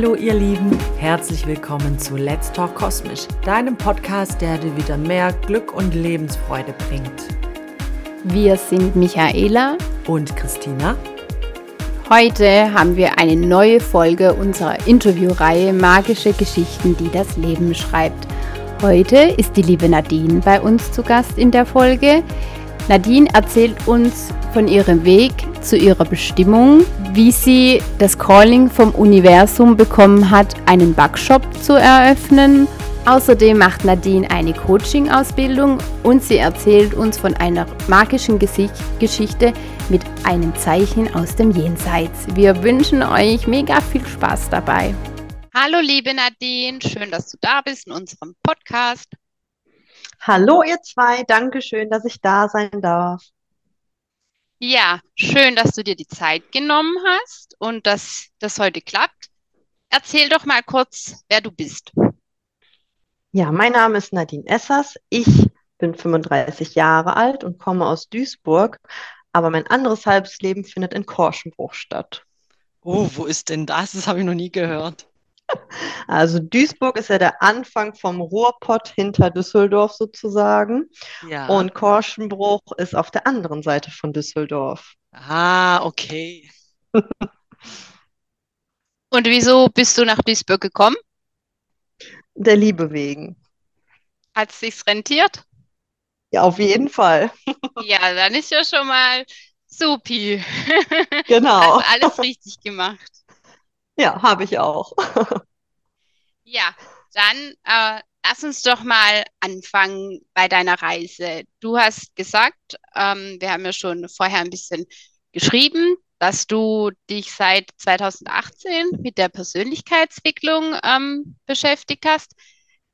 Hallo ihr Lieben, herzlich willkommen zu Let's Talk Kosmisch, deinem Podcast, der dir wieder mehr Glück und Lebensfreude bringt. Wir sind Michaela und Christina. Heute haben wir eine neue Folge unserer Interviewreihe Magische Geschichten, die das Leben schreibt. Heute ist die liebe Nadine bei uns zu Gast in der Folge. Nadine erzählt uns von ihrem Weg zu ihrer Bestimmung, wie sie das Calling vom Universum bekommen hat, einen Backshop zu eröffnen. Außerdem macht Nadine eine Coaching-Ausbildung und sie erzählt uns von einer magischen Gesicht Geschichte mit einem Zeichen aus dem Jenseits. Wir wünschen euch mega viel Spaß dabei. Hallo liebe Nadine, schön, dass du da bist in unserem Podcast. Hallo ihr zwei, danke schön, dass ich da sein darf. Ja, schön, dass du dir die Zeit genommen hast und dass das heute klappt. Erzähl doch mal kurz, wer du bist. Ja, mein Name ist Nadine Essers. Ich bin 35 Jahre alt und komme aus Duisburg, aber mein anderes halbes Leben findet in Korschenbruch statt. Oh, wo ist denn das? Das habe ich noch nie gehört. Also Duisburg ist ja der Anfang vom Ruhrpott hinter Düsseldorf sozusagen. Ja. Und Korschenbruch ist auf der anderen Seite von Düsseldorf. Ah, okay. Und wieso bist du nach Duisburg gekommen? Der Liebe wegen. Hat es sich rentiert? Ja, auf jeden Fall. ja, dann ist ja schon mal supi. Genau. Also alles richtig gemacht. Ja, habe ich auch. ja, dann äh, lass uns doch mal anfangen bei deiner Reise. Du hast gesagt, ähm, wir haben ja schon vorher ein bisschen geschrieben, dass du dich seit 2018 mit der Persönlichkeitsentwicklung ähm, beschäftigt hast.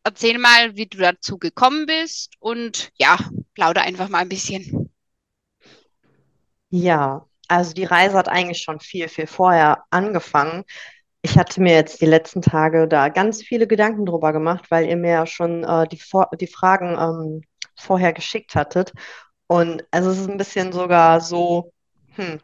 Erzähl mal, wie du dazu gekommen bist und ja, plauder einfach mal ein bisschen. Ja, also die Reise hat eigentlich schon viel, viel vorher angefangen. Ich hatte mir jetzt die letzten Tage da ganz viele Gedanken drüber gemacht, weil ihr mir ja schon äh, die, die Fragen ähm, vorher geschickt hattet. Und also es ist ein bisschen sogar so, hm,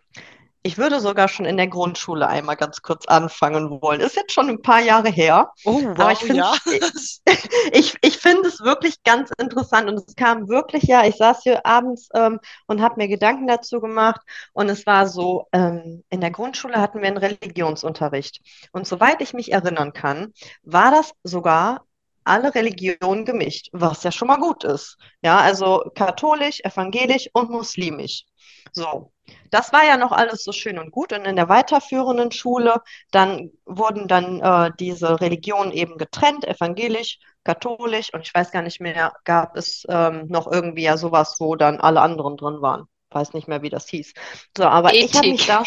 ich würde sogar schon in der Grundschule einmal ganz kurz anfangen wollen. Ist jetzt schon ein paar Jahre her. Oh, wow, aber ich finde ja. ich, ich finde es wirklich ganz interessant und es kam wirklich ja, ich saß hier abends ähm, und habe mir Gedanken dazu gemacht und es war so, ähm, in der Grundschule hatten wir einen Religionsunterricht und soweit ich mich erinnern kann, war das sogar alle Religionen gemischt, was ja schon mal gut ist. Ja, also katholisch, evangelisch und muslimisch. So, das war ja noch alles so schön und gut. Und in der weiterführenden Schule, dann wurden dann äh, diese Religionen eben getrennt, evangelisch, katholisch und ich weiß gar nicht mehr, gab es ähm, noch irgendwie ja sowas, wo dann alle anderen drin waren. Weiß nicht mehr, wie das hieß. So, aber Ethik. ich habe mich da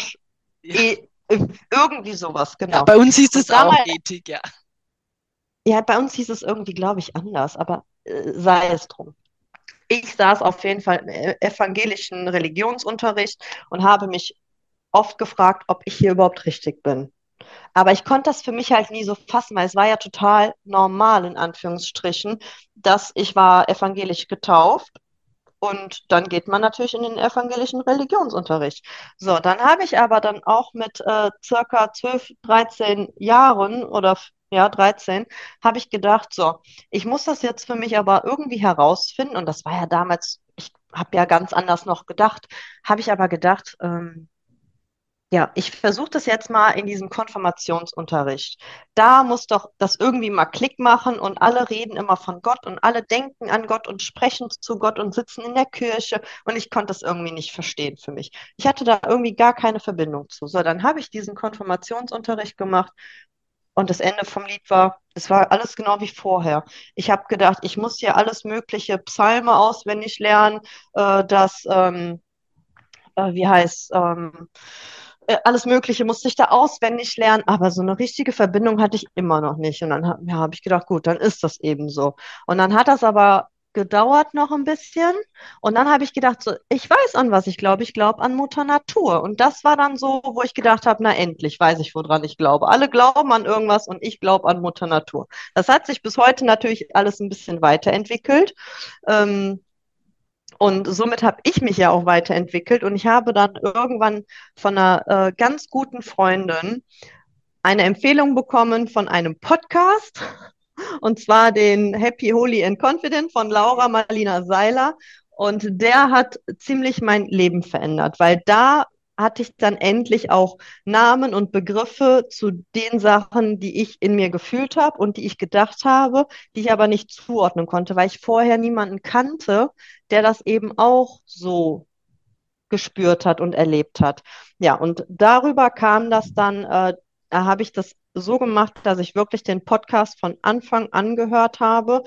ja. e irgendwie sowas, genau. Ja, bei uns hieß es auch Ethik, ja. Ja, bei uns hieß es irgendwie, glaube ich, anders, aber äh, sei es drum ich saß auf jeden Fall im evangelischen Religionsunterricht und habe mich oft gefragt, ob ich hier überhaupt richtig bin. Aber ich konnte das für mich halt nie so fassen, weil es war ja total normal, in Anführungsstrichen, dass ich war evangelisch getauft und dann geht man natürlich in den evangelischen Religionsunterricht. So, dann habe ich aber dann auch mit äh, circa 12, 13 Jahren oder ja, 13, habe ich gedacht, so, ich muss das jetzt für mich aber irgendwie herausfinden. Und das war ja damals, ich habe ja ganz anders noch gedacht, habe ich aber gedacht, ähm, ja, ich versuche das jetzt mal in diesem Konfirmationsunterricht. Da muss doch das irgendwie mal Klick machen und alle reden immer von Gott und alle denken an Gott und sprechen zu Gott und sitzen in der Kirche und ich konnte das irgendwie nicht verstehen für mich. Ich hatte da irgendwie gar keine Verbindung zu. So, dann habe ich diesen Konfirmationsunterricht gemacht und das Ende vom Lied war, es war alles genau wie vorher. Ich habe gedacht, ich muss hier alles mögliche Psalme auswendig lernen, äh, das, ähm, äh, wie heißt, ähm, äh, alles Mögliche musste ich da auswendig lernen, aber so eine richtige Verbindung hatte ich immer noch nicht. Und dann ja, habe ich gedacht, gut, dann ist das eben so. Und dann hat das aber gedauert noch ein bisschen. Und dann habe ich gedacht, so, ich weiß an was ich glaube. Ich glaube an Mutter Natur. Und das war dann so, wo ich gedacht habe, na endlich weiß ich, woran ich glaube. Alle glauben an irgendwas und ich glaube an Mutter Natur. Das hat sich bis heute natürlich alles ein bisschen weiterentwickelt. Ähm, und somit habe ich mich ja auch weiterentwickelt. Und ich habe dann irgendwann von einer äh, ganz guten Freundin eine Empfehlung bekommen von einem Podcast, und zwar den Happy, Holy and Confident von Laura Marlina Seiler. Und der hat ziemlich mein Leben verändert, weil da hatte ich dann endlich auch Namen und Begriffe zu den Sachen, die ich in mir gefühlt habe und die ich gedacht habe, die ich aber nicht zuordnen konnte, weil ich vorher niemanden kannte, der das eben auch so gespürt hat und erlebt hat. Ja, und darüber kam das dann, äh, da habe ich das so gemacht, dass ich wirklich den Podcast von Anfang an gehört habe,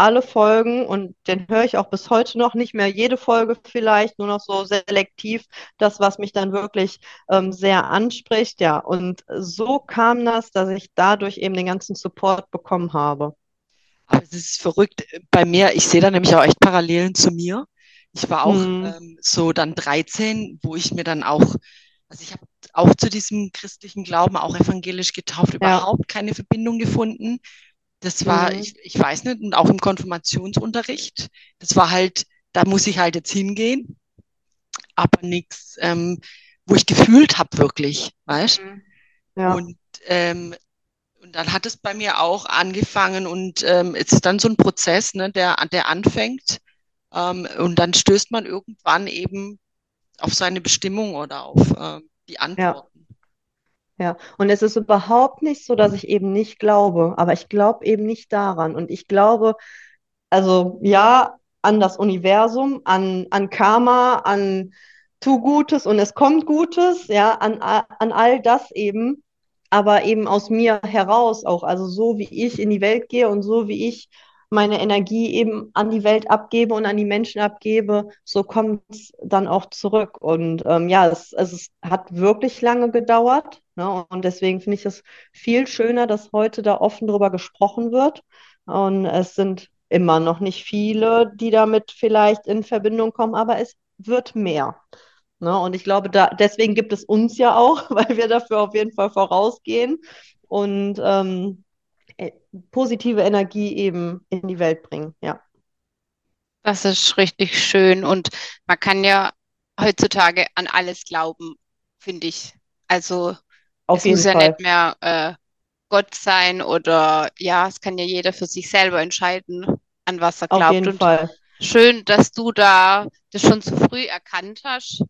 alle Folgen und den höre ich auch bis heute noch nicht mehr jede Folge vielleicht, nur noch so selektiv, das, was mich dann wirklich ähm, sehr anspricht. Ja, und so kam das, dass ich dadurch eben den ganzen Support bekommen habe. Aber es ist verrückt bei mir, ich sehe da nämlich auch echt Parallelen zu mir. Ich war auch hm. ähm, so dann 13, wo ich mir dann auch, also ich habe auch zu diesem christlichen Glauben, auch evangelisch getauft, ja. überhaupt keine Verbindung gefunden. Das war, mhm. ich, ich weiß nicht, und auch im Konfirmationsunterricht, das war halt, da muss ich halt jetzt hingehen, aber nichts, ähm, wo ich gefühlt habe wirklich, weißt? Mhm. Ja. Und, ähm, und dann hat es bei mir auch angefangen und ähm, es ist dann so ein Prozess, ne, der, der anfängt ähm, und dann stößt man irgendwann eben auf seine Bestimmung oder auf ähm, die Antworten. Ja, und es ist überhaupt nicht so, dass ich eben nicht glaube, aber ich glaube eben nicht daran. Und ich glaube, also ja, an das Universum, an, an Karma, an tu Gutes und es kommt Gutes, ja, an, an all das eben, aber eben aus mir heraus auch, also so wie ich in die Welt gehe und so wie ich meine Energie eben an die Welt abgebe und an die Menschen abgebe, so kommt es dann auch zurück. Und ähm, ja, es, es hat wirklich lange gedauert. Ne? Und deswegen finde ich es viel schöner, dass heute da offen drüber gesprochen wird. Und es sind immer noch nicht viele, die damit vielleicht in Verbindung kommen, aber es wird mehr. Ne? Und ich glaube, da, deswegen gibt es uns ja auch, weil wir dafür auf jeden Fall vorausgehen. Und ähm, äh, positive Energie eben in die Welt bringen, ja. Das ist richtig schön und man kann ja heutzutage an alles glauben, finde ich. Also Auf es muss Fall. ja nicht mehr äh, Gott sein oder ja, es kann ja jeder für sich selber entscheiden, an was er glaubt. Auf jeden und Fall. Schön, dass du da das schon so früh erkannt hast,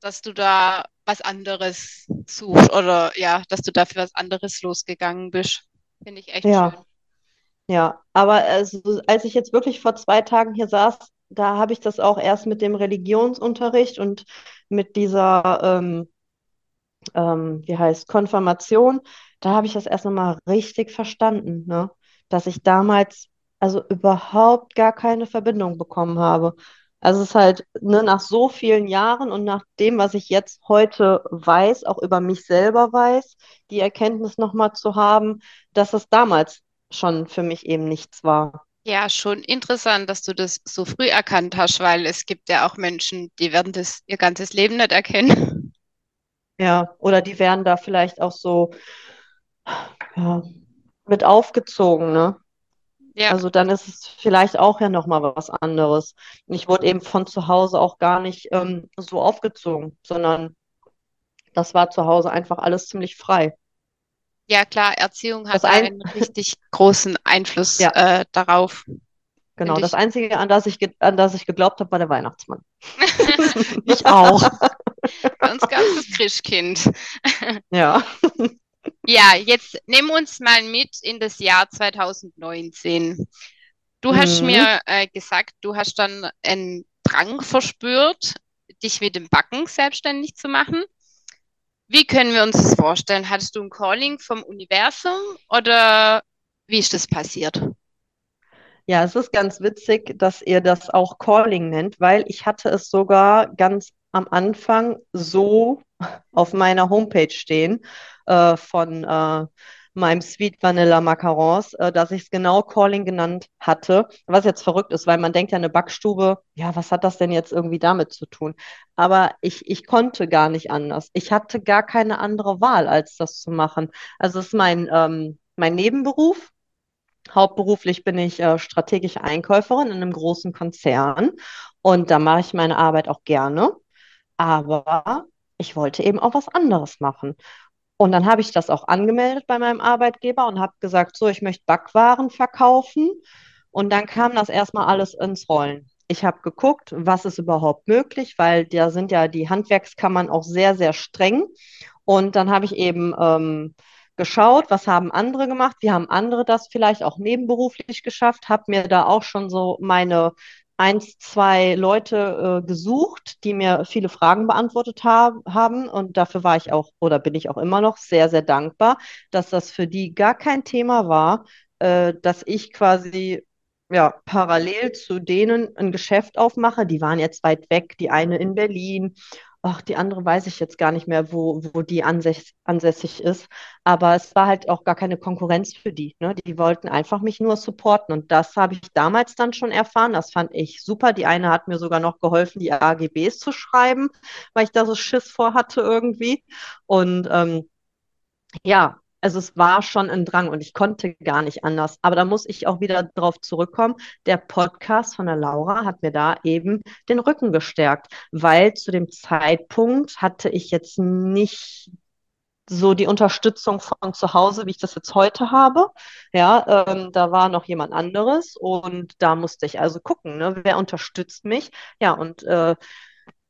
dass du da was anderes suchst oder ja, dass du dafür was anderes losgegangen bist. Finde ich echt ja. schön. Ja, aber also, als ich jetzt wirklich vor zwei Tagen hier saß, da habe ich das auch erst mit dem Religionsunterricht und mit dieser, ähm, ähm, wie heißt, Konfirmation, da habe ich das erst nochmal richtig verstanden, ne? Dass ich damals also überhaupt gar keine Verbindung bekommen habe. Also es ist halt ne, nach so vielen Jahren und nach dem, was ich jetzt heute weiß, auch über mich selber weiß, die Erkenntnis nochmal zu haben, dass es damals schon für mich eben nichts war. Ja, schon interessant, dass du das so früh erkannt hast, weil es gibt ja auch Menschen, die werden das ihr ganzes Leben nicht erkennen. Ja, oder die werden da vielleicht auch so ja, mit aufgezogen, ne? Ja. Also dann ist es vielleicht auch ja nochmal was anderes. Ich wurde eben von zu Hause auch gar nicht ähm, so aufgezogen, sondern das war zu Hause einfach alles ziemlich frei. Ja, klar, Erziehung hat ein einen richtig großen Einfluss ja. äh, darauf. Genau, das Einzige, an das ich, an das ich geglaubt habe, war der Weihnachtsmann. ich auch. Ganz, ganzes Christkind. ja. Ja, jetzt nimm uns mal mit in das Jahr 2019. Du mhm. hast mir äh, gesagt, du hast dann einen Drang verspürt, dich mit dem Backen selbstständig zu machen. Wie können wir uns das vorstellen? Hattest du ein Calling vom Universum oder wie ist das passiert? Ja, es ist ganz witzig, dass ihr das auch Calling nennt, weil ich hatte es sogar ganz am Anfang so auf meiner Homepage stehen äh, von äh, meinem Sweet Vanilla Macarons, äh, dass ich es genau Calling genannt hatte. Was jetzt verrückt ist, weil man denkt ja eine Backstube, ja, was hat das denn jetzt irgendwie damit zu tun? Aber ich, ich konnte gar nicht anders. Ich hatte gar keine andere Wahl, als das zu machen. Also es ist mein, ähm, mein Nebenberuf. Hauptberuflich bin ich äh, strategische Einkäuferin in einem großen Konzern und da mache ich meine Arbeit auch gerne. Aber ich wollte eben auch was anderes machen. Und dann habe ich das auch angemeldet bei meinem Arbeitgeber und habe gesagt, so, ich möchte Backwaren verkaufen. Und dann kam das erstmal alles ins Rollen. Ich habe geguckt, was ist überhaupt möglich, weil da sind ja die Handwerkskammern auch sehr, sehr streng. Und dann habe ich eben ähm, geschaut, was haben andere gemacht, wie haben andere das vielleicht auch nebenberuflich geschafft, habe mir da auch schon so meine eins, zwei Leute äh, gesucht, die mir viele Fragen beantwortet hab, haben. Und dafür war ich auch oder bin ich auch immer noch sehr, sehr dankbar, dass das für die gar kein Thema war, äh, dass ich quasi ja, parallel zu denen ein Geschäft aufmache. Die waren jetzt weit weg, die eine in Berlin ach, die andere weiß ich jetzt gar nicht mehr, wo, wo die ansässig, ansässig ist. Aber es war halt auch gar keine Konkurrenz für die. Ne? Die wollten einfach mich nur supporten. Und das habe ich damals dann schon erfahren. Das fand ich super. Die eine hat mir sogar noch geholfen, die AGBs zu schreiben, weil ich da so Schiss vor hatte irgendwie. Und ähm, ja, also es war schon ein Drang und ich konnte gar nicht anders. Aber da muss ich auch wieder drauf zurückkommen. Der Podcast von der Laura hat mir da eben den Rücken gestärkt, weil zu dem Zeitpunkt hatte ich jetzt nicht so die Unterstützung von zu Hause, wie ich das jetzt heute habe. Ja, ähm, da war noch jemand anderes und da musste ich also gucken, ne, wer unterstützt mich. Ja, und äh,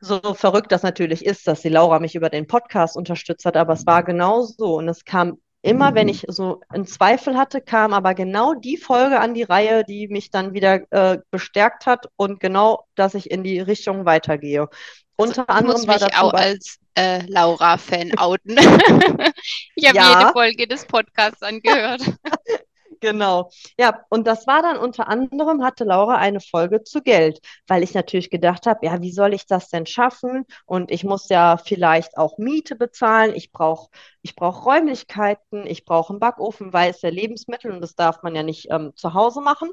so verrückt das natürlich ist, dass die Laura mich über den Podcast unterstützt hat, aber es war genau so und es kam immer, wenn ich so einen Zweifel hatte, kam aber genau die Folge an die Reihe, die mich dann wieder äh, bestärkt hat und genau, dass ich in die Richtung weitergehe. Also Unter anderem muss war mich auch als äh, Laura-Fan outen. ich habe ja. jede Folge des Podcasts angehört. Genau. Ja, und das war dann unter anderem, hatte Laura eine Folge zu Geld, weil ich natürlich gedacht habe, ja, wie soll ich das denn schaffen? Und ich muss ja vielleicht auch Miete bezahlen. Ich brauche ich brauch Räumlichkeiten, ich brauche einen Backofen, weil es ja Lebensmittel und das darf man ja nicht ähm, zu Hause machen.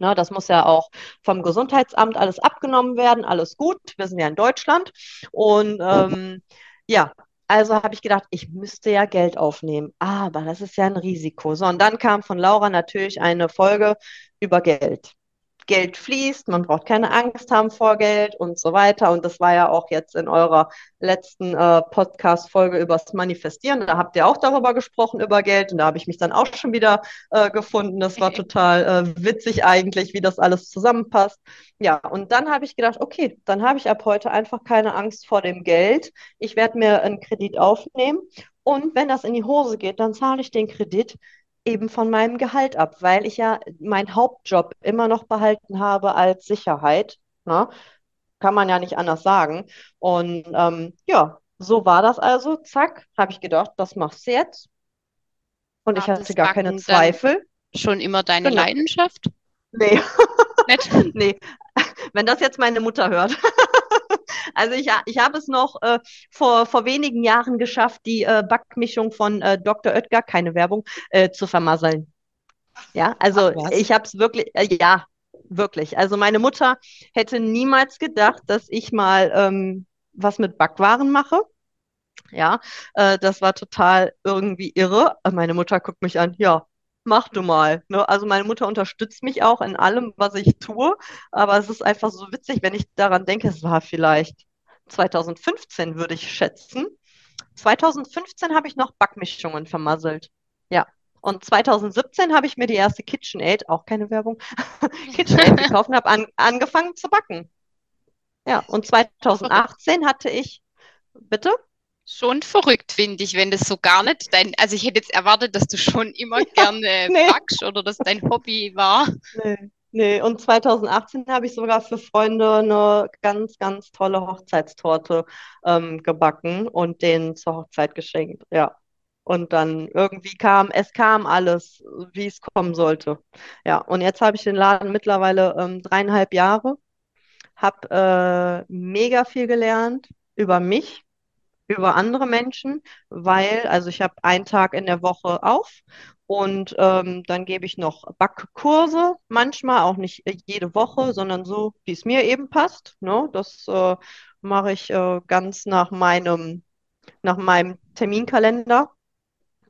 Na, das muss ja auch vom Gesundheitsamt alles abgenommen werden, alles gut. Wir sind ja in Deutschland. Und ähm, ja, also habe ich gedacht, ich müsste ja Geld aufnehmen. Aber das ist ja ein Risiko. So, und dann kam von Laura natürlich eine Folge über Geld. Geld fließt, man braucht keine Angst haben vor Geld und so weiter. Und das war ja auch jetzt in eurer letzten äh, Podcast-Folge übers Manifestieren. Da habt ihr auch darüber gesprochen, über Geld. Und da habe ich mich dann auch schon wieder äh, gefunden. Das war total äh, witzig eigentlich, wie das alles zusammenpasst. Ja, und dann habe ich gedacht, okay, dann habe ich ab heute einfach keine Angst vor dem Geld. Ich werde mir einen Kredit aufnehmen. Und wenn das in die Hose geht, dann zahle ich den Kredit eben von meinem Gehalt ab, weil ich ja meinen Hauptjob immer noch behalten habe als Sicherheit. Ne? Kann man ja nicht anders sagen. Und ähm, ja, so war das also. Zack, habe ich gedacht, das machst du jetzt. Und war ich hatte gar keine Zweifel. Schon immer deine genau. Leidenschaft? Nee. nee. Wenn das jetzt meine Mutter hört. Also ich, ich habe es noch äh, vor, vor wenigen Jahren geschafft, die äh, Backmischung von äh, Dr. Oetker, keine Werbung, äh, zu vermasseln. Ja, also Ach, ich habe es wirklich, äh, ja, wirklich. Also meine Mutter hätte niemals gedacht, dass ich mal ähm, was mit Backwaren mache. Ja, äh, das war total irgendwie irre. Meine Mutter guckt mich an, ja, mach du mal. Ne? Also meine Mutter unterstützt mich auch in allem, was ich tue. Aber es ist einfach so witzig, wenn ich daran denke, es war vielleicht 2015, würde ich schätzen. 2015 habe ich noch Backmischungen vermasselt. Ja. Und 2017 habe ich mir die erste KitchenAid, auch keine Werbung, KitchenAid gekauft und habe an, angefangen zu backen. Ja, und 2018 hatte ich, bitte? Schon verrückt, finde ich, wenn das so gar nicht dein, also ich hätte jetzt erwartet, dass du schon immer gerne nee. backst oder dass dein Hobby war. Nee. Nee, und 2018 habe ich sogar für Freunde eine ganz, ganz tolle Hochzeitstorte ähm, gebacken und denen zur Hochzeit geschenkt. Ja. Und dann irgendwie kam, es kam alles, wie es kommen sollte. Ja, und jetzt habe ich den Laden mittlerweile ähm, dreieinhalb Jahre, habe äh, mega viel gelernt über mich, über andere Menschen, weil, also ich habe einen Tag in der Woche auf und ähm, dann gebe ich noch Backkurse, manchmal auch nicht jede Woche, sondern so, wie es mir eben passt. Ne? Das äh, mache ich äh, ganz nach meinem, nach meinem Terminkalender.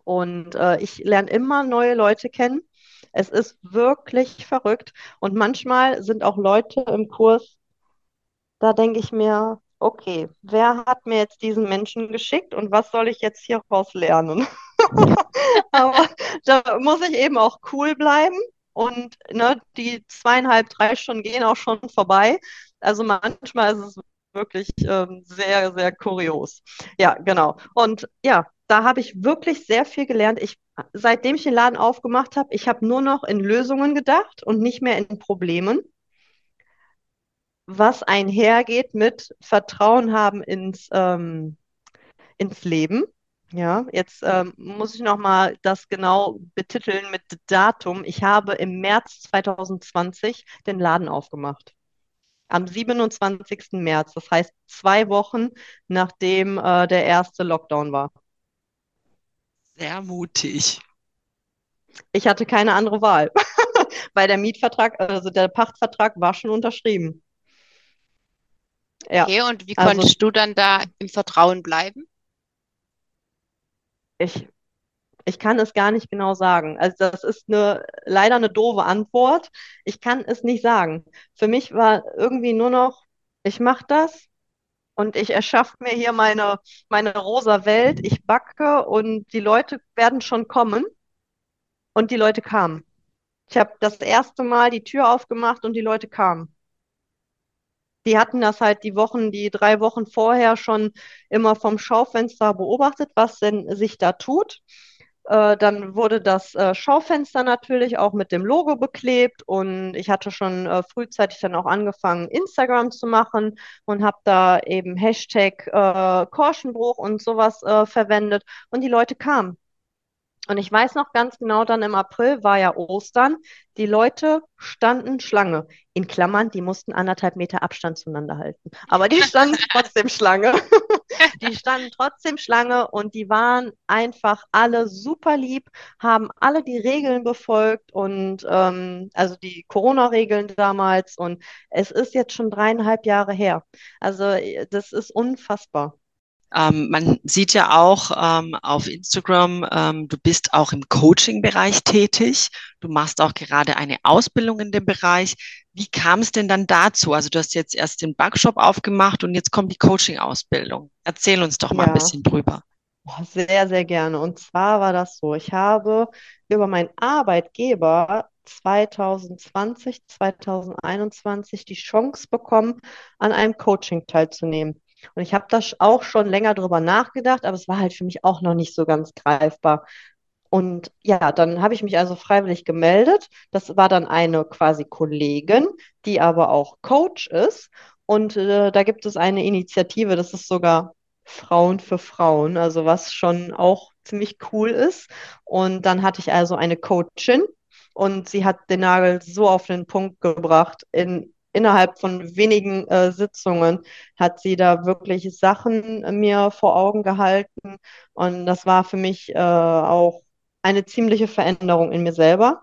Und äh, ich lerne immer neue Leute kennen. Es ist wirklich verrückt. Und manchmal sind auch Leute im Kurs, da denke ich mir, okay, wer hat mir jetzt diesen Menschen geschickt und was soll ich jetzt hieraus lernen? Aber da muss ich eben auch cool bleiben und ne, die zweieinhalb, drei Stunden gehen auch schon vorbei. Also manchmal ist es wirklich ähm, sehr, sehr kurios. Ja, genau. Und ja, da habe ich wirklich sehr viel gelernt. Ich, seitdem ich den Laden aufgemacht habe, ich habe nur noch in Lösungen gedacht und nicht mehr in Problemen was einhergeht mit Vertrauen haben ins, ähm, ins Leben. Ja, jetzt ähm, muss ich nochmal das genau betiteln mit Datum. Ich habe im März 2020 den Laden aufgemacht. Am 27. März, das heißt zwei Wochen nachdem äh, der erste Lockdown war. Sehr mutig. Ich hatte keine andere Wahl, weil der Mietvertrag, also der Pachtvertrag war schon unterschrieben. Ja. Okay, und wie also, konntest du dann da im Vertrauen bleiben? Ich, ich kann es gar nicht genau sagen. Also das ist eine, leider eine doofe Antwort. Ich kann es nicht sagen. Für mich war irgendwie nur noch, ich mache das und ich erschaffe mir hier meine, meine rosa Welt. Ich backe und die Leute werden schon kommen. Und die Leute kamen. Ich habe das erste Mal die Tür aufgemacht und die Leute kamen die hatten das halt die Wochen, die drei Wochen vorher schon immer vom Schaufenster beobachtet, was denn sich da tut. Äh, dann wurde das äh, Schaufenster natürlich auch mit dem Logo beklebt und ich hatte schon äh, frühzeitig dann auch angefangen, Instagram zu machen und habe da eben Hashtag Korschenbruch und sowas verwendet und die Leute kamen. Und ich weiß noch ganz genau, dann im April war ja Ostern. Die Leute standen Schlange. In Klammern, die mussten anderthalb Meter Abstand zueinander halten. Aber die standen trotzdem Schlange. die standen trotzdem Schlange und die waren einfach alle super lieb, haben alle die Regeln befolgt und ähm, also die Corona-Regeln damals. Und es ist jetzt schon dreieinhalb Jahre her. Also das ist unfassbar. Ähm, man sieht ja auch ähm, auf Instagram, ähm, du bist auch im Coaching-Bereich tätig. Du machst auch gerade eine Ausbildung in dem Bereich. Wie kam es denn dann dazu? Also du hast jetzt erst den Backshop aufgemacht und jetzt kommt die Coaching-Ausbildung. Erzähl uns doch mal ja. ein bisschen drüber. Sehr, sehr gerne. Und zwar war das so, ich habe über meinen Arbeitgeber 2020, 2021 die Chance bekommen, an einem Coaching teilzunehmen. Und ich habe da auch schon länger drüber nachgedacht, aber es war halt für mich auch noch nicht so ganz greifbar. Und ja, dann habe ich mich also freiwillig gemeldet. Das war dann eine quasi Kollegin, die aber auch Coach ist. Und äh, da gibt es eine Initiative, das ist sogar Frauen für Frauen, also was schon auch ziemlich cool ist. Und dann hatte ich also eine Coachin und sie hat den Nagel so auf den Punkt gebracht in innerhalb von wenigen äh, Sitzungen hat sie da wirklich Sachen mir vor Augen gehalten. Und das war für mich äh, auch eine ziemliche Veränderung in mir selber.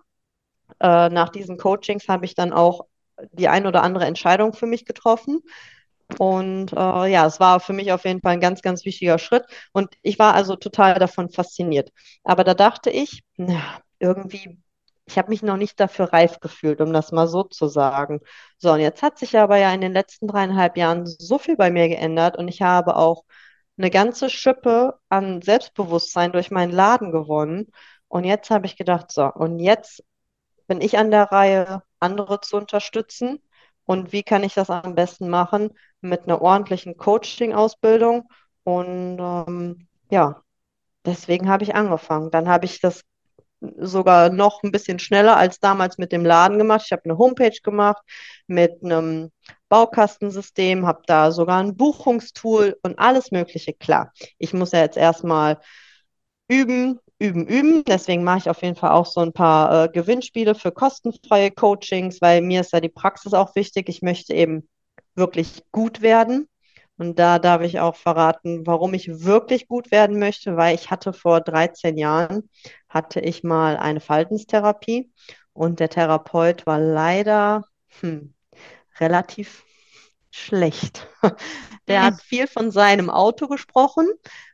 Äh, nach diesen Coachings habe ich dann auch die ein oder andere Entscheidung für mich getroffen. Und äh, ja, es war für mich auf jeden Fall ein ganz, ganz wichtiger Schritt. Und ich war also total davon fasziniert. Aber da dachte ich, na, irgendwie ich habe mich noch nicht dafür reif gefühlt, um das mal so zu sagen. So, und jetzt hat sich aber ja in den letzten dreieinhalb Jahren so viel bei mir geändert und ich habe auch eine ganze Schippe an Selbstbewusstsein durch meinen Laden gewonnen. Und jetzt habe ich gedacht, so, und jetzt bin ich an der Reihe, andere zu unterstützen. Und wie kann ich das am besten machen? Mit einer ordentlichen Coaching-Ausbildung. Und ähm, ja, deswegen habe ich angefangen. Dann habe ich das sogar noch ein bisschen schneller als damals mit dem Laden gemacht. Ich habe eine Homepage gemacht mit einem Baukastensystem, habe da sogar ein Buchungstool und alles Mögliche. Klar, ich muss ja jetzt erstmal üben, üben, üben. Deswegen mache ich auf jeden Fall auch so ein paar äh, Gewinnspiele für kostenfreie Coachings, weil mir ist ja die Praxis auch wichtig. Ich möchte eben wirklich gut werden. Und da darf ich auch verraten, warum ich wirklich gut werden möchte, weil ich hatte vor 13 Jahren, hatte ich mal eine Verhaltenstherapie und der Therapeut war leider hm, relativ schlecht. Der hat viel von seinem Auto gesprochen,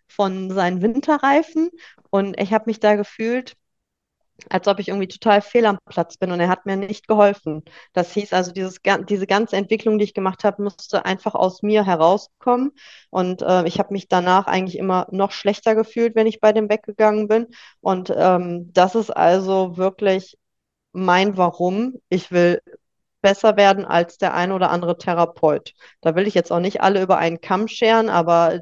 von seinen Winterreifen und ich habe mich da gefühlt, als ob ich irgendwie total fehl am Platz bin und er hat mir nicht geholfen. Das hieß also, dieses, diese ganze Entwicklung, die ich gemacht habe, musste einfach aus mir herauskommen und äh, ich habe mich danach eigentlich immer noch schlechter gefühlt, wenn ich bei dem weggegangen bin und ähm, das ist also wirklich mein Warum. Ich will besser werden als der ein oder andere Therapeut. Da will ich jetzt auch nicht alle über einen Kamm scheren, aber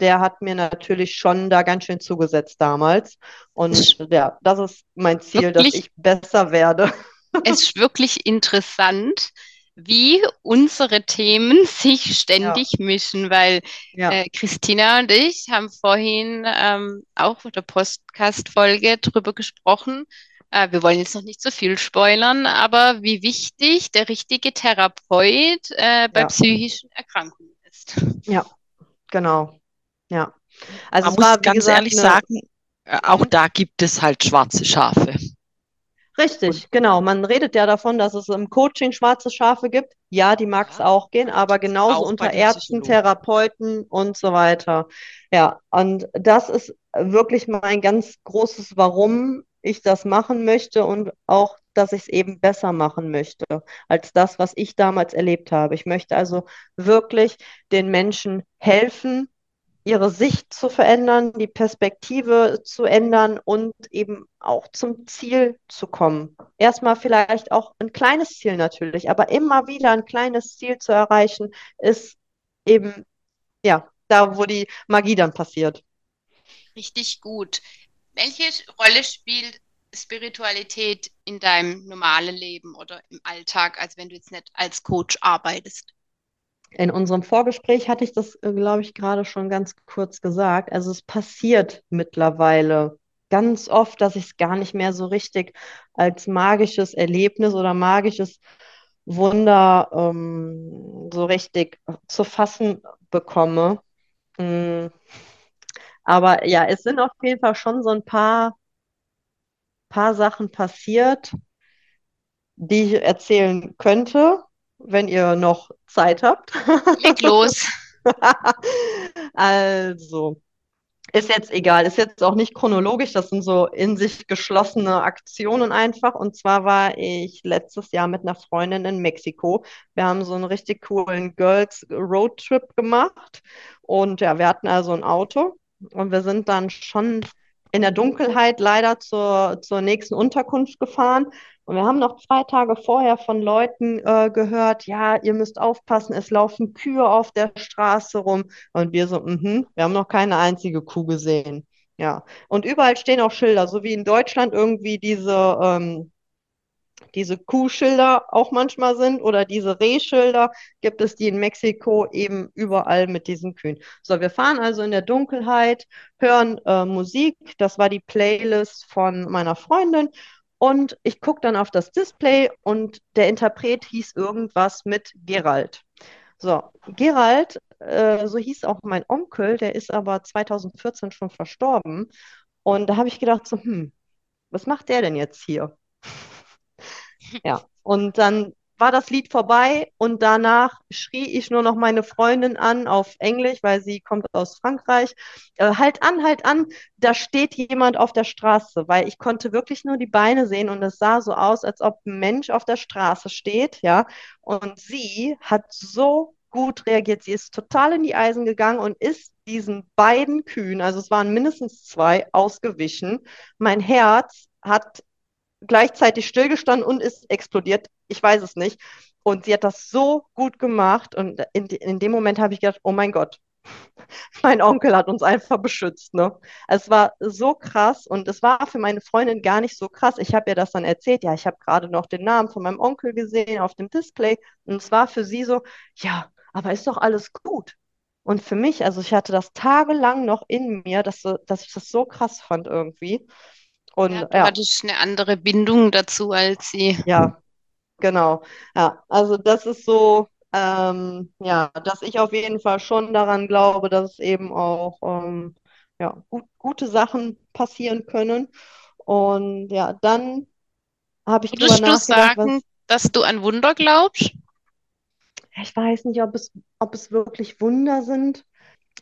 der hat mir natürlich schon da ganz schön zugesetzt damals. Und ja, das ist mein Ziel, wirklich, dass ich besser werde. Es ist wirklich interessant, wie unsere Themen sich ständig ja. mischen, weil ja. äh, Christina und ich haben vorhin ähm, auch mit der Podcast-Folge drüber gesprochen. Äh, wir wollen jetzt noch nicht so viel spoilern, aber wie wichtig der richtige Therapeut äh, bei ja. psychischen Erkrankungen ist. Ja, genau. Ja. Also Man muss war, ganz gesagt, ehrlich sagen, äh, auch da gibt es halt schwarze Schafe. Richtig, genau. Man redet ja davon, dass es im Coaching schwarze Schafe gibt. Ja, die mag es ja, auch gehen, aber genauso unter Ärzten, Therapeuten und so weiter. Ja, und das ist wirklich mein ganz großes Warum ich das machen möchte und auch, dass ich es eben besser machen möchte als das, was ich damals erlebt habe. Ich möchte also wirklich den Menschen helfen, ihre Sicht zu verändern, die Perspektive zu ändern und eben auch zum Ziel zu kommen. Erstmal vielleicht auch ein kleines Ziel natürlich, aber immer wieder ein kleines Ziel zu erreichen, ist eben, ja, da, wo die Magie dann passiert. Richtig gut. Welche Rolle spielt Spiritualität in deinem normalen Leben oder im Alltag, als wenn du jetzt nicht als Coach arbeitest? In unserem Vorgespräch hatte ich das, äh, glaube ich, gerade schon ganz kurz gesagt. Also es passiert mittlerweile ganz oft, dass ich es gar nicht mehr so richtig als magisches Erlebnis oder magisches Wunder ähm, so richtig zu fassen bekomme. Mhm. Aber ja, es sind auf jeden Fall schon so ein paar, paar Sachen passiert, die ich erzählen könnte wenn ihr noch Zeit habt. Leg los. also, ist jetzt egal, ist jetzt auch nicht chronologisch, das sind so in sich geschlossene Aktionen einfach. Und zwar war ich letztes Jahr mit einer Freundin in Mexiko. Wir haben so einen richtig coolen Girls Road Trip gemacht. Und ja, wir hatten also ein Auto und wir sind dann schon in der Dunkelheit leider zur, zur nächsten Unterkunft gefahren. Und wir haben noch zwei Tage vorher von Leuten äh, gehört, ja, ihr müsst aufpassen, es laufen Kühe auf der Straße rum. Und wir so, mhm, wir haben noch keine einzige Kuh gesehen. Ja, und überall stehen auch Schilder, so wie in Deutschland irgendwie diese ähm, diese Kuhschilder auch manchmal sind oder diese Rehschilder, gibt es die in Mexiko eben überall mit diesen Kühen. So, wir fahren also in der Dunkelheit, hören äh, Musik. Das war die Playlist von meiner Freundin. Und ich gucke dann auf das Display und der Interpret hieß irgendwas mit Gerald. So, Gerald, äh, so hieß auch mein Onkel, der ist aber 2014 schon verstorben. Und da habe ich gedacht, so, hm, was macht der denn jetzt hier? Ja, und dann war das Lied vorbei und danach schrie ich nur noch meine Freundin an auf Englisch, weil sie kommt aus Frankreich. Äh, halt an, halt an, da steht jemand auf der Straße, weil ich konnte wirklich nur die Beine sehen und es sah so aus, als ob ein Mensch auf der Straße steht, ja. Und sie hat so gut reagiert. Sie ist total in die Eisen gegangen und ist diesen beiden Kühen, also es waren mindestens zwei, ausgewichen. Mein Herz hat gleichzeitig stillgestanden und ist explodiert. Ich weiß es nicht. Und sie hat das so gut gemacht. Und in, in dem Moment habe ich gedacht, oh mein Gott, mein Onkel hat uns einfach beschützt. Ne? Es war so krass und es war für meine Freundin gar nicht so krass. Ich habe ihr das dann erzählt. Ja, ich habe gerade noch den Namen von meinem Onkel gesehen auf dem Display. Und es war für sie so, ja, aber ist doch alles gut. Und für mich, also ich hatte das tagelang noch in mir, dass, dass ich das so krass fand irgendwie. Und, ja, du ja. hattest eine andere Bindung dazu als sie. Ja, genau. Ja, also das ist so, ähm, ja, dass ich auf jeden Fall schon daran glaube, dass es eben auch ähm, ja, gut, gute Sachen passieren können. Und ja, dann habe ich Würdest du sagen, was, dass du an Wunder glaubst? Ich weiß nicht, ob es, ob es wirklich Wunder sind.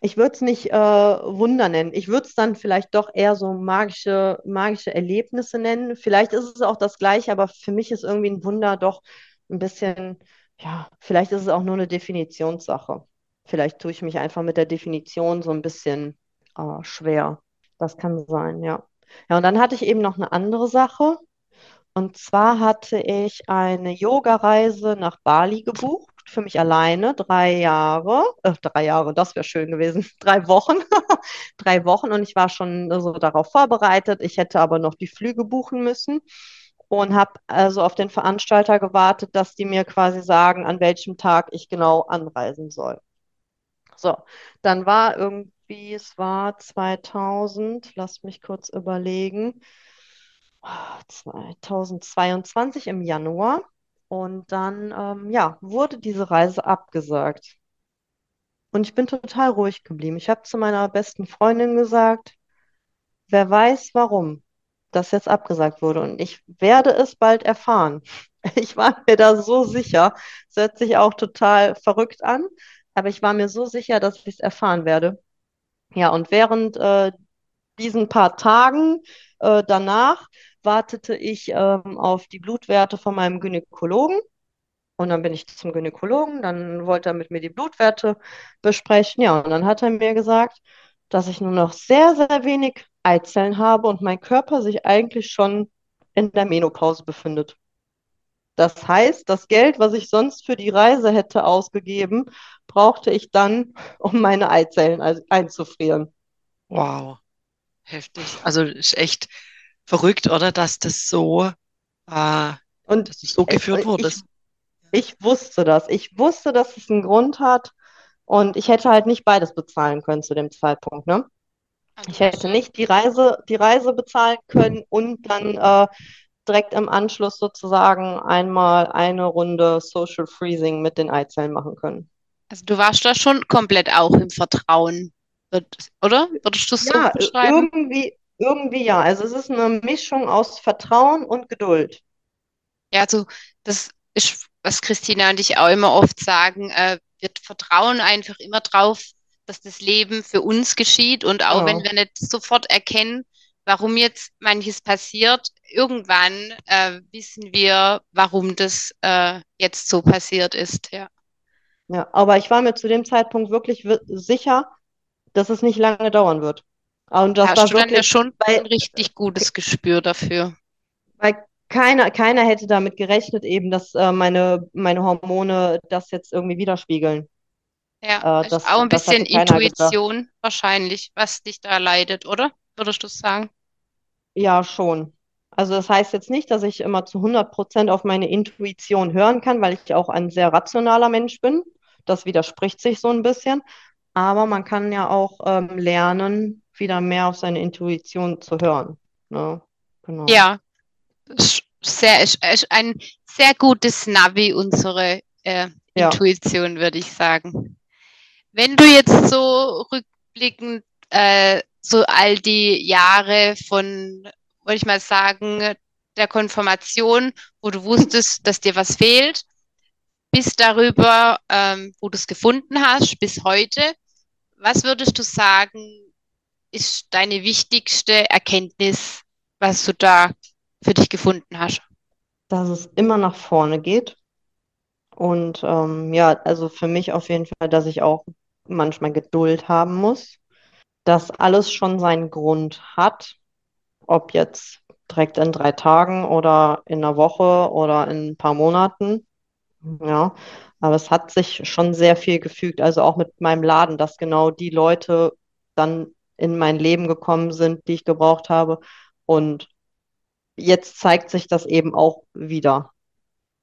Ich würde es nicht äh, Wunder nennen. Ich würde es dann vielleicht doch eher so magische, magische Erlebnisse nennen. Vielleicht ist es auch das Gleiche, aber für mich ist irgendwie ein Wunder doch ein bisschen, ja, vielleicht ist es auch nur eine Definitionssache. Vielleicht tue ich mich einfach mit der Definition so ein bisschen äh, schwer. Das kann sein, ja. Ja, und dann hatte ich eben noch eine andere Sache. Und zwar hatte ich eine Yoga-Reise nach Bali gebucht, für mich alleine, drei Jahre, äh, drei Jahre, das wäre schön gewesen, drei Wochen, drei Wochen und ich war schon so darauf vorbereitet. Ich hätte aber noch die Flüge buchen müssen und habe also auf den Veranstalter gewartet, dass die mir quasi sagen, an welchem Tag ich genau anreisen soll. So, dann war irgendwie, es war 2000, lass mich kurz überlegen, 2022 im Januar. Und dann, ähm, ja, wurde diese Reise abgesagt. Und ich bin total ruhig geblieben. Ich habe zu meiner besten Freundin gesagt, wer weiß, warum das jetzt abgesagt wurde. Und ich werde es bald erfahren. Ich war mir da so sicher. Es hört sich auch total verrückt an, aber ich war mir so sicher, dass ich es erfahren werde. Ja, und während äh, diesen paar Tagen äh, danach wartete ich ähm, auf die Blutwerte von meinem Gynäkologen. Und dann bin ich zum Gynäkologen, dann wollte er mit mir die Blutwerte besprechen. Ja, und dann hat er mir gesagt, dass ich nur noch sehr, sehr wenig Eizellen habe und mein Körper sich eigentlich schon in der Menopause befindet. Das heißt, das Geld, was ich sonst für die Reise hätte ausgegeben, brauchte ich dann, um meine Eizellen einzufrieren. Wow, heftig. Also ist echt verrückt, oder? Dass das so, äh, und dass das so geführt wurde. Ich, ich wusste das. Ich wusste, dass es einen Grund hat. Und ich hätte halt nicht beides bezahlen können zu dem Zeitpunkt, ne? Ich hätte nicht die Reise, die Reise bezahlen können und dann äh, direkt im Anschluss sozusagen einmal eine Runde Social Freezing mit den Eizellen machen können. Also du warst da schon komplett auch im Vertrauen, oder? Würdest du es ja, so beschreiben? Irgendwie, irgendwie ja. Also es ist eine Mischung aus Vertrauen und Geduld. Ja, also das ist, was Christina und ich auch immer oft sagen, äh, wir vertrauen einfach immer drauf, dass das Leben für uns geschieht und auch ja. wenn wir nicht sofort erkennen, warum jetzt manches passiert, irgendwann äh, wissen wir, warum das äh, jetzt so passiert ist, ja. Ja, aber ich war mir zu dem Zeitpunkt wirklich sicher, dass es nicht lange dauern wird. Und das Hast war du wirklich, ja schon weil, ein richtig gutes Gespür dafür. Weil keiner, keiner hätte damit gerechnet, eben, dass äh, meine, meine Hormone das jetzt irgendwie widerspiegeln. Ja, äh, das, auch ein bisschen Intuition gedacht. wahrscheinlich, was dich da leidet, oder? Würdest du sagen? Ja, schon. Also das heißt jetzt nicht, dass ich immer zu 100 Prozent auf meine Intuition hören kann, weil ich auch ein sehr rationaler Mensch bin. Das widerspricht sich so ein bisschen. Aber man kann ja auch ähm, lernen, wieder mehr auf seine Intuition zu hören. Ne? Genau. Ja, sehr, ist ein sehr gutes Navi, unsere äh, ja. Intuition, würde ich sagen. Wenn du jetzt so rückblickend äh, so all die Jahre von, wollte ich mal sagen, der Konfirmation, wo du wusstest, dass dir was fehlt, bis darüber, ähm, wo du es gefunden hast, bis heute, was würdest du sagen, ist deine wichtigste Erkenntnis, was du da für dich gefunden hast? Dass es immer nach vorne geht. Und ähm, ja, also für mich auf jeden Fall, dass ich auch manchmal Geduld haben muss, dass alles schon seinen Grund hat, ob jetzt direkt in drei Tagen oder in einer Woche oder in ein paar Monaten. Ja, aber es hat sich schon sehr viel gefügt, also auch mit meinem Laden, dass genau die Leute dann in mein Leben gekommen sind, die ich gebraucht habe. Und jetzt zeigt sich das eben auch wieder.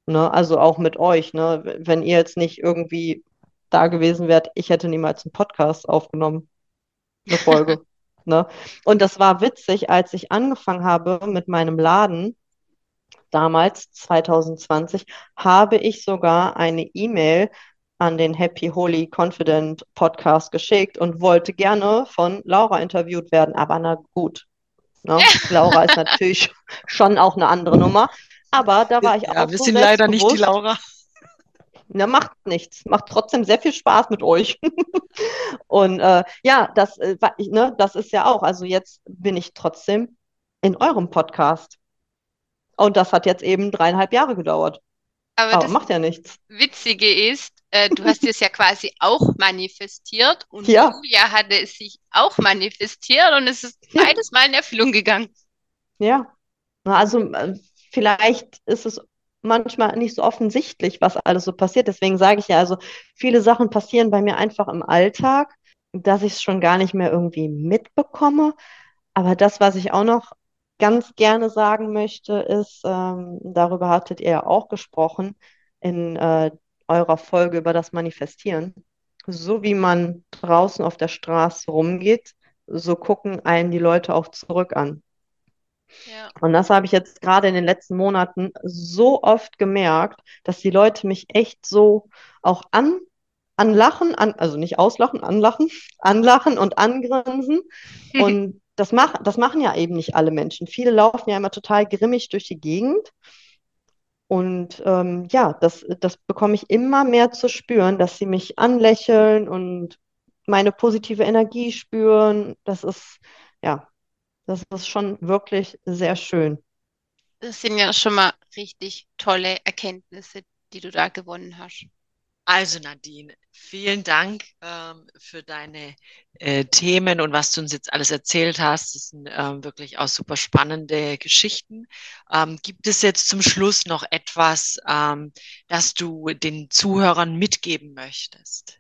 Ne? Also auch mit euch. Ne? Wenn ihr jetzt nicht irgendwie da gewesen wärt, ich hätte niemals einen Podcast aufgenommen, eine Folge. ne? Und das war witzig, als ich angefangen habe mit meinem Laden, damals 2020, habe ich sogar eine E-Mail an den Happy Holy Confident Podcast geschickt und wollte gerne von Laura interviewt werden. Aber na gut. Ne? Laura ist natürlich schon auch eine andere Nummer. Aber da war ich ja, auch. Wir so sind leider nicht die Laura. Ja, macht nichts. Macht trotzdem sehr viel Spaß mit euch. und äh, ja, das, äh, ne, das ist ja auch. Also jetzt bin ich trotzdem in eurem Podcast. Und das hat jetzt eben dreieinhalb Jahre gedauert. Aber, Aber macht ja nichts. Witzige ist, äh, du hast es ja quasi auch manifestiert und ja. Julia hatte es sich auch manifestiert und es ist ja. beides Mal in Erfüllung gegangen. Ja, also äh, vielleicht ist es manchmal nicht so offensichtlich, was alles so passiert. Deswegen sage ich ja, also viele Sachen passieren bei mir einfach im Alltag, dass ich es schon gar nicht mehr irgendwie mitbekomme. Aber das, was ich auch noch ganz gerne sagen möchte, ist, ähm, darüber hattet ihr ja auch gesprochen in äh, eurer Folge über das Manifestieren. So wie man draußen auf der Straße rumgeht, so gucken einen die Leute auch zurück an. Ja. Und das habe ich jetzt gerade in den letzten Monaten so oft gemerkt, dass die Leute mich echt so auch an, anlachen, an, also nicht auslachen, anlachen, anlachen und angrinsen. und das, mach, das machen ja eben nicht alle Menschen. Viele laufen ja immer total grimmig durch die Gegend. Und ähm, ja, das, das bekomme ich immer mehr zu spüren, dass sie mich anlächeln und meine positive Energie spüren. Das ist, ja, das ist schon wirklich sehr schön. Das sind ja schon mal richtig tolle Erkenntnisse, die du da gewonnen hast. Also Nadine, vielen Dank ähm, für deine äh, Themen und was du uns jetzt alles erzählt hast. Das sind ähm, wirklich auch super spannende Geschichten. Ähm, gibt es jetzt zum Schluss noch etwas, ähm, das du den Zuhörern mitgeben möchtest?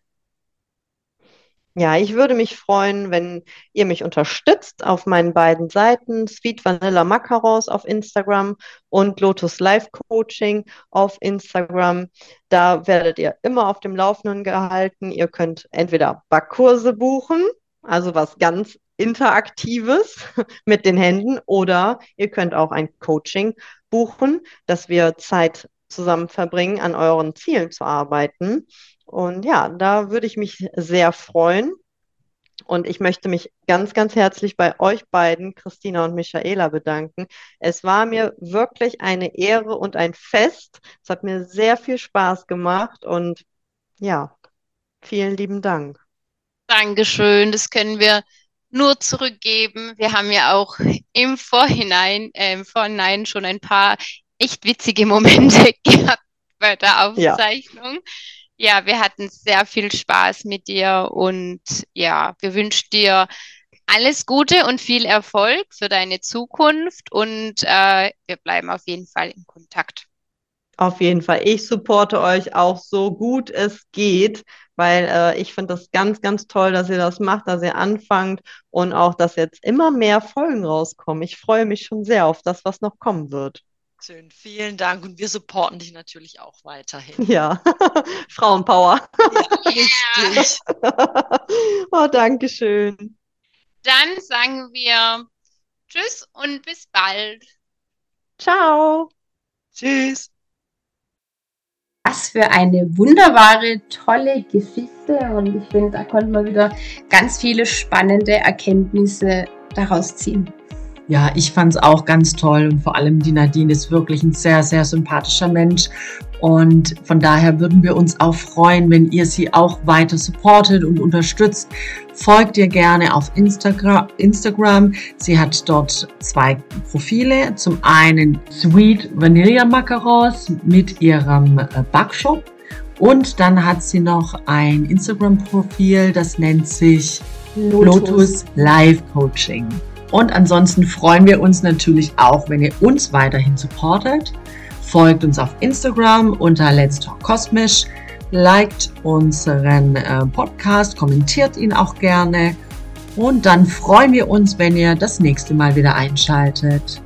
Ja, ich würde mich freuen, wenn ihr mich unterstützt auf meinen beiden Seiten, Sweet Vanilla Macarons auf Instagram und Lotus Life Coaching auf Instagram. Da werdet ihr immer auf dem Laufenden gehalten. Ihr könnt entweder Backkurse buchen, also was ganz Interaktives mit den Händen, oder ihr könnt auch ein Coaching buchen, dass wir Zeit zusammen verbringen, an euren Zielen zu arbeiten. Und ja, da würde ich mich sehr freuen. Und ich möchte mich ganz, ganz herzlich bei euch beiden, Christina und Michaela, bedanken. Es war mir wirklich eine Ehre und ein Fest. Es hat mir sehr viel Spaß gemacht und ja, vielen lieben Dank. Dankeschön, das können wir nur zurückgeben. Wir haben ja auch im Vorhinein, äh, im Vorhinein schon ein paar echt witzige Momente gehabt bei der Aufzeichnung. Ja ja, wir hatten sehr viel Spaß mit dir und ja, wir wünschen dir alles Gute und viel Erfolg für deine Zukunft und äh, wir bleiben auf jeden Fall in Kontakt. Auf jeden Fall. Ich supporte euch auch so gut es geht, weil äh, ich finde das ganz, ganz toll, dass ihr das macht, dass ihr anfangt und auch, dass jetzt immer mehr Folgen rauskommen. Ich freue mich schon sehr auf das, was noch kommen wird. Schön, vielen Dank und wir supporten dich natürlich auch weiterhin. Ja, Frauenpower. Ja, richtig. oh, danke schön. Dann sagen wir Tschüss und bis bald. Ciao. Tschüss. Was für eine wunderbare, tolle Geschichte und ich finde, da konnte man wieder ganz viele spannende Erkenntnisse daraus ziehen. Ja, ich fand es auch ganz toll und vor allem die Nadine ist wirklich ein sehr, sehr sympathischer Mensch. Und von daher würden wir uns auch freuen, wenn ihr sie auch weiter supportet und unterstützt. Folgt ihr gerne auf Instagram. Instagram. Sie hat dort zwei Profile. Zum einen Sweet Vanilla Macarons mit ihrem äh, Backshop. Und dann hat sie noch ein Instagram-Profil, das nennt sich Lotus, Lotus Live Coaching. Und ansonsten freuen wir uns natürlich auch, wenn ihr uns weiterhin supportet. Folgt uns auf Instagram unter Let's Talk Kosmisch, liked unseren äh, Podcast, kommentiert ihn auch gerne. Und dann freuen wir uns, wenn ihr das nächste Mal wieder einschaltet.